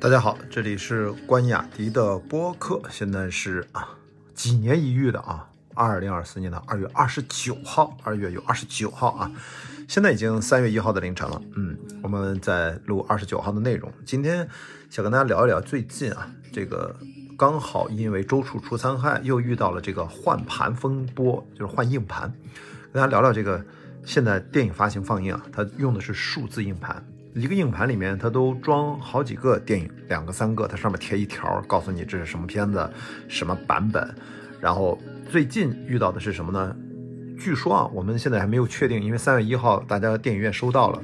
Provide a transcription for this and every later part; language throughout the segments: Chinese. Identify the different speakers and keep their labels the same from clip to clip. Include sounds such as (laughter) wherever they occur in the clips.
Speaker 1: 大家好，这里是关雅迪的播客。现在是啊，几年一遇的啊，二零二四年的二月二十九号，二月有二十九号啊。现在已经三月一号的凌晨了，嗯，我们在录二十九号的内容。今天想跟大家聊一聊最近啊，这个刚好因为周处除三害，又遇到了这个换盘风波，就是换硬盘。跟大家聊聊这个现在电影发行放映啊，它用的是数字硬盘。一个硬盘里面，它都装好几个电影，两个三个，它上面贴一条，告诉你这是什么片子，什么版本。然后最近遇到的是什么呢？据说啊，我们现在还没有确定，因为三月一号大家电影院收到了，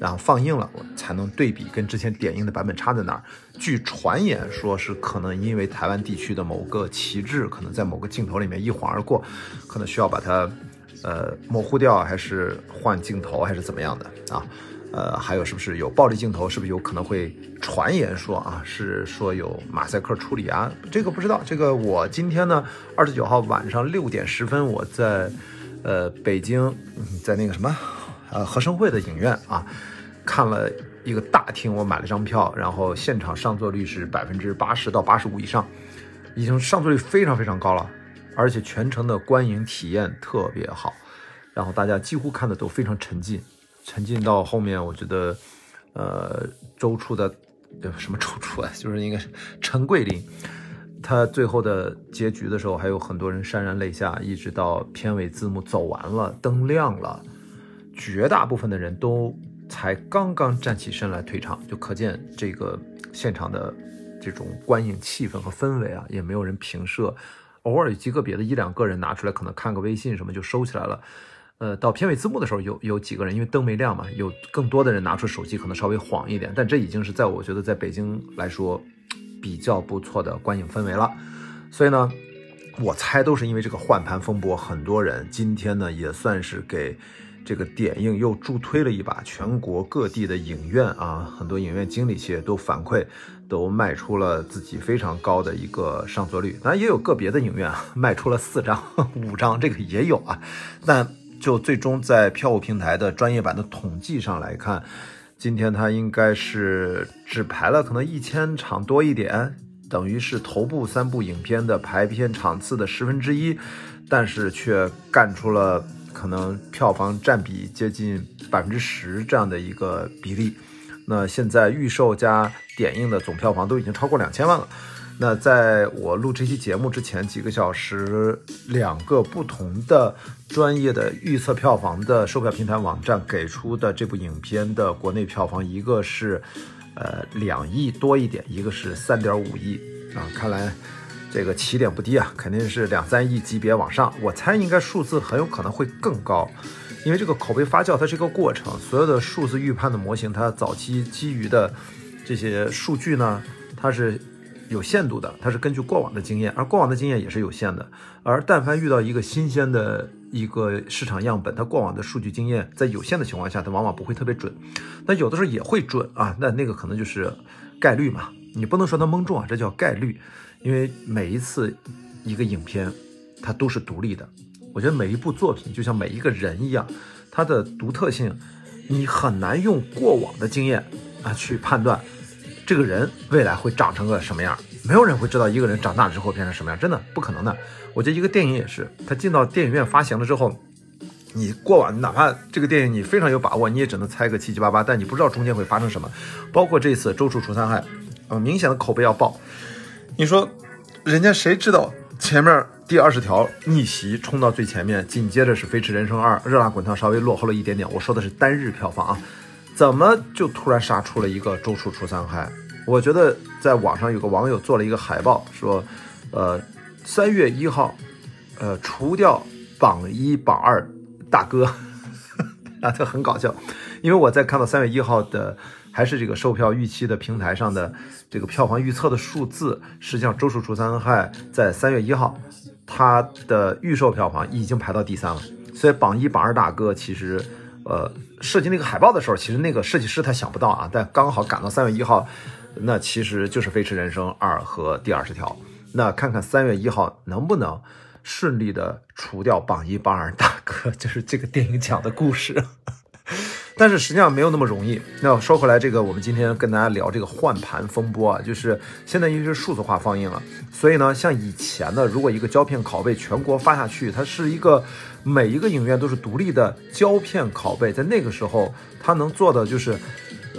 Speaker 1: 然后放映了，我才能对比跟之前点映的版本差在哪儿。据传言说是可能因为台湾地区的某个旗帜可能在某个镜头里面一晃而过，可能需要把它呃模糊掉，还是换镜头，还是怎么样的啊？呃，还有是不是有暴力镜头？是不是有可能会传言说啊，是说有马赛克处理啊？这个不知道。这个我今天呢，二十九号晚上六点十分，我在呃北京，在那个什么呃和生汇的影院啊，看了一个大厅，我买了张票，然后现场上座率是百分之八十到八十五以上，已经上座率非常非常高了，而且全程的观影体验特别好，然后大家几乎看的都非常沉浸。沉浸到后面，我觉得，呃，周处的，什么周处啊，就是应该是 (laughs) 陈桂林，他最后的结局的时候，还有很多人潸然泪下，一直到片尾字幕走完了，灯亮了，绝大部分的人都才刚刚站起身来退场，就可见这个现场的这种观影气氛和氛围啊，也没有人平射，偶尔极个别的一两个人拿出来，可能看个微信什么就收起来了。呃，到片尾字幕的时候，有有几个人，因为灯没亮嘛，有更多的人拿出手机，可能稍微晃一点，但这已经是在我觉得在北京来说比较不错的观影氛围了。所以呢，我猜都是因为这个换盘风波，很多人今天呢也算是给这个点映又助推了一把。全国各地的影院啊，很多影院经理其实都反馈，都卖出了自己非常高的一个上座率。当然也有个别的影院啊，卖出了四张、(laughs) 五张，这个也有啊，但。就最终在票务平台的专业版的统计上来看，今天它应该是只排了可能一千场多一点，等于是头部三部影片的排片场次的十分之一，但是却干出了可能票房占比接近百分之十这样的一个比例。那现在预售加点映的总票房都已经超过两千万了。那在我录这期节目之前几个小时，两个不同的专业的预测票房的售票平台网站给出的这部影片的国内票房，一个是呃两亿多一点，一个是三点五亿啊。看来这个起点不低啊，肯定是两三亿级别往上。我猜应该数字很有可能会更高，因为这个口碑发酵它是一个过程，所有的数字预判的模型，它早期基于的这些数据呢，它是。有限度的，它是根据过往的经验，而过往的经验也是有限的。而但凡遇到一个新鲜的一个市场样本，它过往的数据经验在有限的情况下，它往往不会特别准。那有的时候也会准啊，那那个可能就是概率嘛，你不能说它蒙中啊，这叫概率。因为每一次一个影片，它都是独立的。我觉得每一部作品就像每一个人一样，它的独特性，你很难用过往的经验啊去判断。这个人未来会长成个什么样？没有人会知道一个人长大之后变成什么样，真的不可能的。我觉得一个电影也是，他进到电影院发行了之后，你过往哪怕这个电影你非常有把握，你也只能猜个七七八八，但你不知道中间会发生什么。包括这次周处除三害，呃，明显的口碑要爆。你说，人家谁知道前面第二十条逆袭冲到最前面，紧接着是飞驰人生二，热辣滚烫稍微落后了一点点。我说的是单日票房啊。怎么就突然杀出了一个周处除三害？我觉得在网上有个网友做了一个海报，说，呃，三月一号，呃，除掉榜一榜二大哥，(laughs) 啊，这很搞笑。因为我在看到三月一号的还是这个售票预期的平台上的这个票房预测的数字，实际上周处除三害在三月一号，它的预售票房已经排到第三了。所以榜一榜二大哥其实。呃，设计那个海报的时候，其实那个设计师他想不到啊，但刚好赶到三月一号，那其实就是《飞驰人生二》和第二十条。那看看三月一号能不能顺利的除掉榜一榜二大哥，(laughs) 就是这个电影讲的故事。但是实际上没有那么容易。那说回来，这个我们今天跟大家聊这个换盘风波啊，就是现在因为是数字化放映了，所以呢，像以前的，如果一个胶片拷贝全国发下去，它是一个每一个影院都是独立的胶片拷贝，在那个时候，它能做的就是，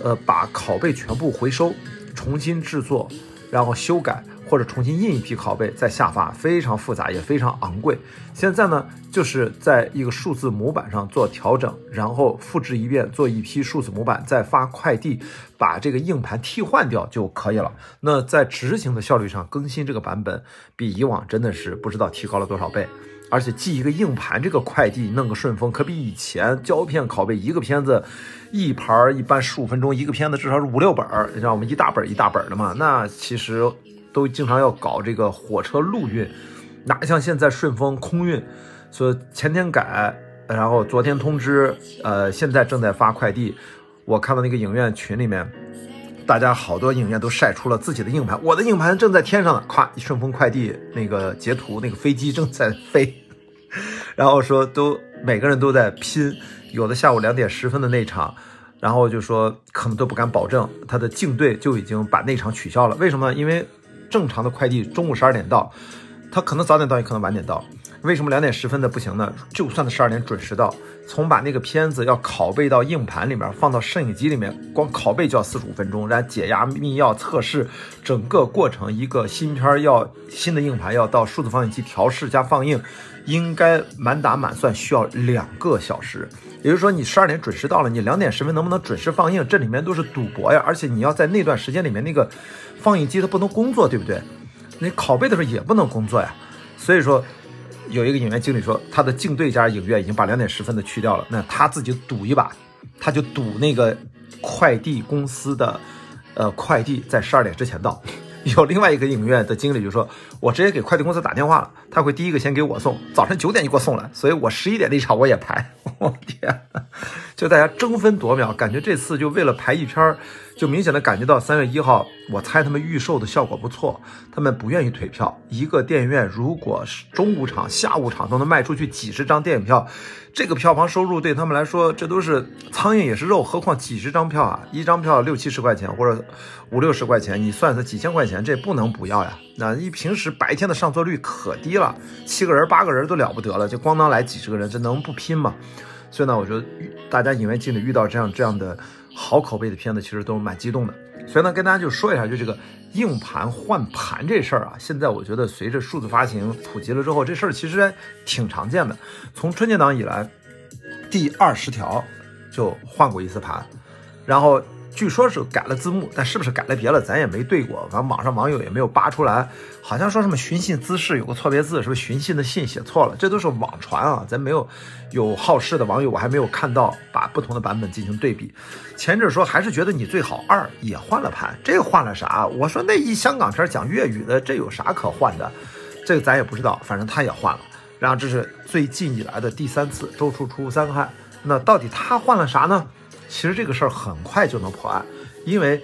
Speaker 1: 呃，把拷贝全部回收，重新制作，然后修改。或者重新印一批拷贝再下发，非常复杂也非常昂贵。现在呢，就是在一个数字模板上做调整，然后复制一遍，做一批数字模板，再发快递，把这个硬盘替换掉就可以了。那在执行的效率上，更新这个版本比以往真的是不知道提高了多少倍。而且寄一个硬盘，这个快递弄个顺丰，可比以前胶片拷贝一个片子一盘儿一般十五分钟，一个片子至少是五六本儿，像我们一大本一大本的嘛，那其实。都经常要搞这个火车陆运，哪像现在顺丰空运，说前天改，然后昨天通知，呃，现在正在发快递。我看到那个影院群里面，大家好多影院都晒出了自己的硬盘，我的硬盘正在天上呢，咵，顺丰快递那个截图，那个飞机正在飞，然后说都每个人都在拼，有的下午两点十分的那场。然后就说可能都不敢保证，他的竞队就已经把那场取消了，为什么？因为。正常的快递中午十二点到，他可能早点到，也可能晚点到。为什么两点十分的不行呢？就算他十二点准时到，从把那个片子要拷贝到硬盘里面，放到摄影机里面，光拷贝就要四十五分钟，然后解压、密钥、测试，整个过程一个新片要新的硬盘要到数字放映机调试加放映，应该满打满算需要两个小时。也就是说，你十二点准时到了，你两点十分能不能准时放映？这里面都是赌博呀！而且你要在那段时间里面那个。放映机它不能工作，对不对？你拷贝的时候也不能工作呀。所以说，有一个影院经理说，他的竞对家影院已经把两点十分的去掉了，那他自己赌一把，他就赌那个快递公司的，呃，快递在十二点之前到。有另外一个影院的经理就说，我直接给快递公司打电话了，他会第一个先给我送，早晨九点就给我送来，所以我十一点那场我也排。(laughs) 我天，就大家争分夺秒，感觉这次就为了排一篇。就明显的感觉到三月一号，我猜他们预售的效果不错，他们不愿意退票。一个电影院如果是中午场、下午场都能卖出去几十张电影票，这个票房收入对他们来说，这都是苍蝇也是肉。何况几十张票啊，一张票六七十块钱或者五六十块钱，你算算几千块钱，这不能不要呀。那一平时白天的上座率可低了，七个人八个人都了不得了，就咣当来几十个人，这能不拼吗？所以呢，我觉得大家影院进的遇到这样这样的。好口碑的片子其实都蛮激动的，所以呢，跟大家就说一下，就这个硬盘换盘这事儿啊，现在我觉得随着数字发行普及了之后，这事儿其实挺常见的。从春节档以来，第二十条就换过一次盘，然后。据说是改了字幕，但是不是改了别了，咱也没对过。反正网上网友也没有扒出来，好像说什么寻衅滋事有个错别字，是不是寻衅的衅写错了？这都是网传啊，咱没有有好事的网友，我还没有看到把不同的版本进行对比。前阵说还是觉得你最好二也换了盘，这个换了啥？我说那一香港片讲粤语的，这有啥可换的？这个咱也不知道，反正他也换了。然后这是最近以来的第三次周处除三害，那到底他换了啥呢？其实这个事儿很快就能破案，因为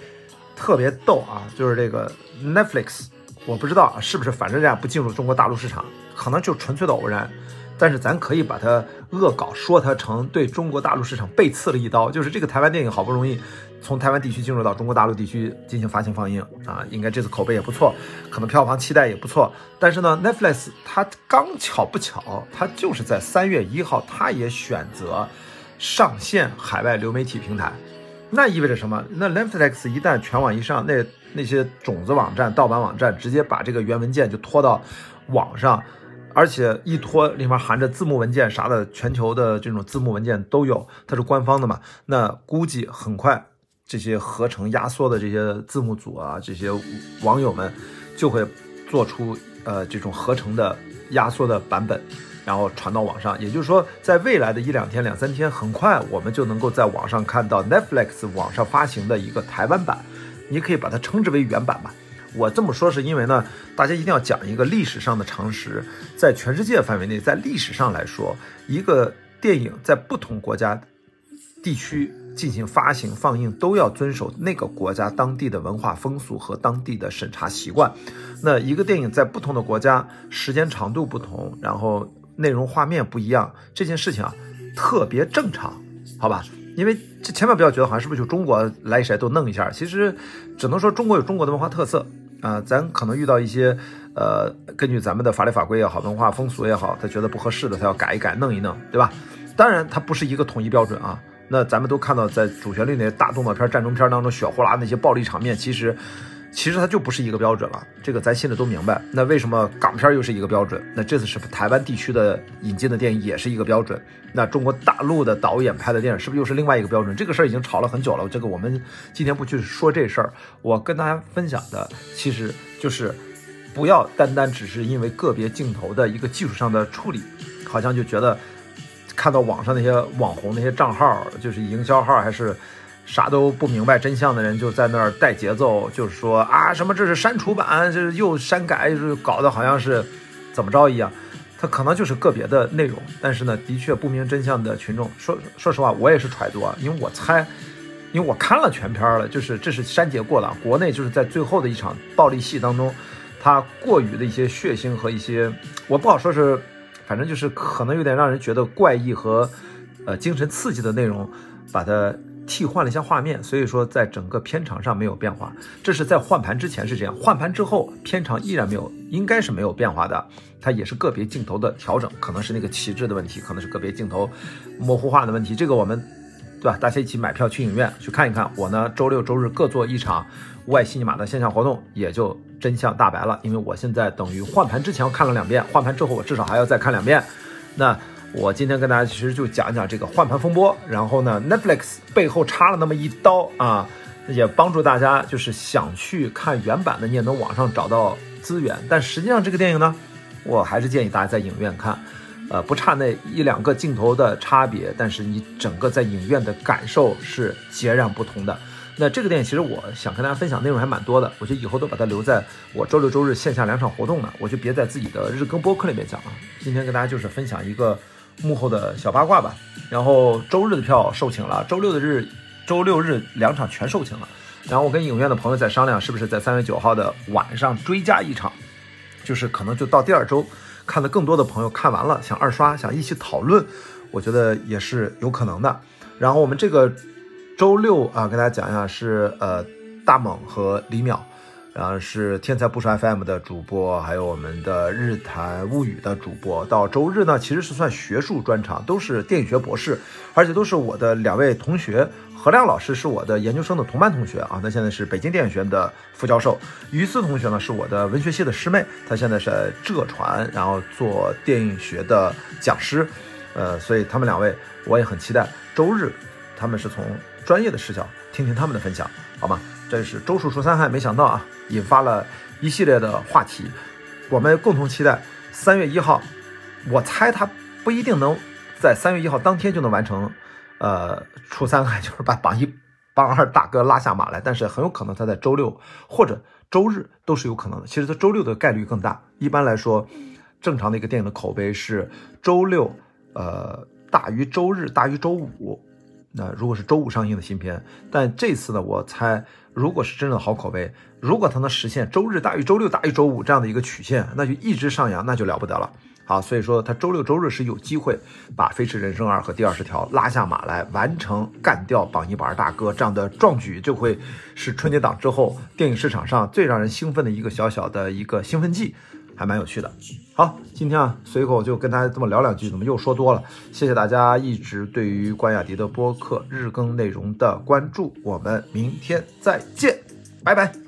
Speaker 1: 特别逗啊，就是这个 Netflix，我不知道是不是反正这样不进入中国大陆市场，可能就纯粹的偶然，但是咱可以把它恶搞说它成对中国大陆市场背刺了一刀，就是这个台湾电影好不容易从台湾地区进入到中国大陆地区进行发行放映啊，应该这次口碑也不错，可能票房期待也不错，但是呢，Netflix 它刚巧不巧，它就是在三月一号，它也选择。上线海外流媒体平台，那意味着什么？那 Netflix 一旦全网一上，那那些种子网站、盗版网站直接把这个原文件就拖到网上，而且一拖里面含着字幕文件啥的，全球的这种字幕文件都有，它是官方的嘛？那估计很快这些合成压缩的这些字幕组啊，这些网友们就会做出呃这种合成的压缩的版本。然后传到网上，也就是说，在未来的一两天、两三天，很快我们就能够在网上看到 Netflix 网上发行的一个台湾版，你可以把它称之为原版吧。我这么说是因为呢，大家一定要讲一个历史上的常识，在全世界范围内，在历史上来说，一个电影在不同国家、地区进行发行放映，都要遵守那个国家当地的文化风俗和当地的审查习惯。那一个电影在不同的国家，时间长度不同，然后。内容画面不一样这件事情啊，特别正常，好吧？因为这千万不要觉得好像是不是就中国来谁都弄一下，其实只能说中国有中国的文化特色啊，咱可能遇到一些呃，根据咱们的法律法规也好，文化风俗也好，他觉得不合适的，他要改一改，弄一弄，对吧？当然，它不是一个统一标准啊。那咱们都看到，在主旋律那些大动作片、战争片当中，血呼啦那些暴力场面，其实。其实它就不是一个标准了，这个咱心里都明白。那为什么港片又是一个标准？那这次是台湾地区的引进的电影也是一个标准。那中国大陆的导演拍的电影是不是又是另外一个标准？这个事儿已经吵了很久了。这个我们今天不去说这事儿，我跟大家分享的其实就是不要单单只是因为个别镜头的一个技术上的处理，好像就觉得看到网上那些网红那些账号，就是营销号还是。啥都不明白真相的人就在那儿带节奏，就是说啊什么这是删除版，这是又删改，就是搞得好像是怎么着一样。他可能就是个别的内容，但是呢，的确不明真相的群众，说说实话，我也是揣度啊，因为我猜，因为我看了全片了，就是这是删节过了。国内就是在最后的一场暴力戏当中，他过于的一些血腥和一些，我不好说是，反正就是可能有点让人觉得怪异和呃精神刺激的内容，把它。替换了一下画面，所以说在整个片场上没有变化。这是在换盘之前是这样，换盘之后片场依然没有，应该是没有变化的。它也是个别镜头的调整，可能是那个旗帜的问题，可能是个别镜头模糊化的问题。这个我们，对吧？大家一起买票去影院去看一看。我呢，周六周日各做一场外西尼玛的线下活动，也就真相大白了。因为我现在等于换盘之前我看了两遍，换盘之后我至少还要再看两遍。那。我今天跟大家其实就讲一讲这个换盘风波，然后呢，Netflix 背后插了那么一刀啊，也帮助大家就是想去看原版的，你也能网上找到资源。但实际上这个电影呢，我还是建议大家在影院看，呃，不差那一两个镜头的差别，但是你整个在影院的感受是截然不同的。那这个电影其实我想跟大家分享内容还蛮多的，我觉得以后都把它留在我周六周日线下两场活动呢，我就别在自己的日更播客里面讲了。今天跟大家就是分享一个。幕后的小八卦吧，然后周日的票售罄了，周六的日，周六日两场全售罄了，然后我跟影院的朋友在商量，是不是在三月九号的晚上追加一场，就是可能就到第二周，看的更多的朋友看完了想二刷，想一起讨论，我觉得也是有可能的。然后我们这个周六啊，跟大家讲一下是呃大猛和李淼。然后是天才不说 FM 的主播，还有我们的日谈物语的主播。到周日呢，其实是算学术专场，都是电影学博士，而且都是我的两位同学。何亮老师是我的研究生的同班同学啊，他现在是北京电影学院的副教授。于思同学呢，是我的文学系的师妹，她现在是浙传，然后做电影学的讲师。呃，所以他们两位我也很期待周日，他们是从专业的视角听听他们的分享，好吗？真是周数除三害，没想到啊，引发了一系列的话题。我们共同期待三月一号，我猜他不一定能在三月一号当天就能完成，呃，除三害，就是把榜一、(laughs) 榜二大哥拉下马来。但是很有可能他在周六或者周日都是有可能的。其实他周六的概率更大。一般来说，正常的一个电影的口碑是周六，呃，大于周日，大于周五。那如果是周五上映的新片，但这次呢，我猜。如果是真正的好口碑，如果它能实现周日大于周六大于周五这样的一个曲线，那就一直上扬，那就了不得了。好，所以说它周六周日是有机会把《飞驰人生二》和《第二十条》拉下马来，完成干掉榜一榜二大哥这样的壮举，就会是春节档之后电影市场上最让人兴奋的一个小小的一个兴奋剂。还蛮有趣的。好，今天啊，随口就跟大家这么聊两句，怎么又说多了？谢谢大家一直对于关雅迪的播客日更内容的关注，我们明天再见，拜拜。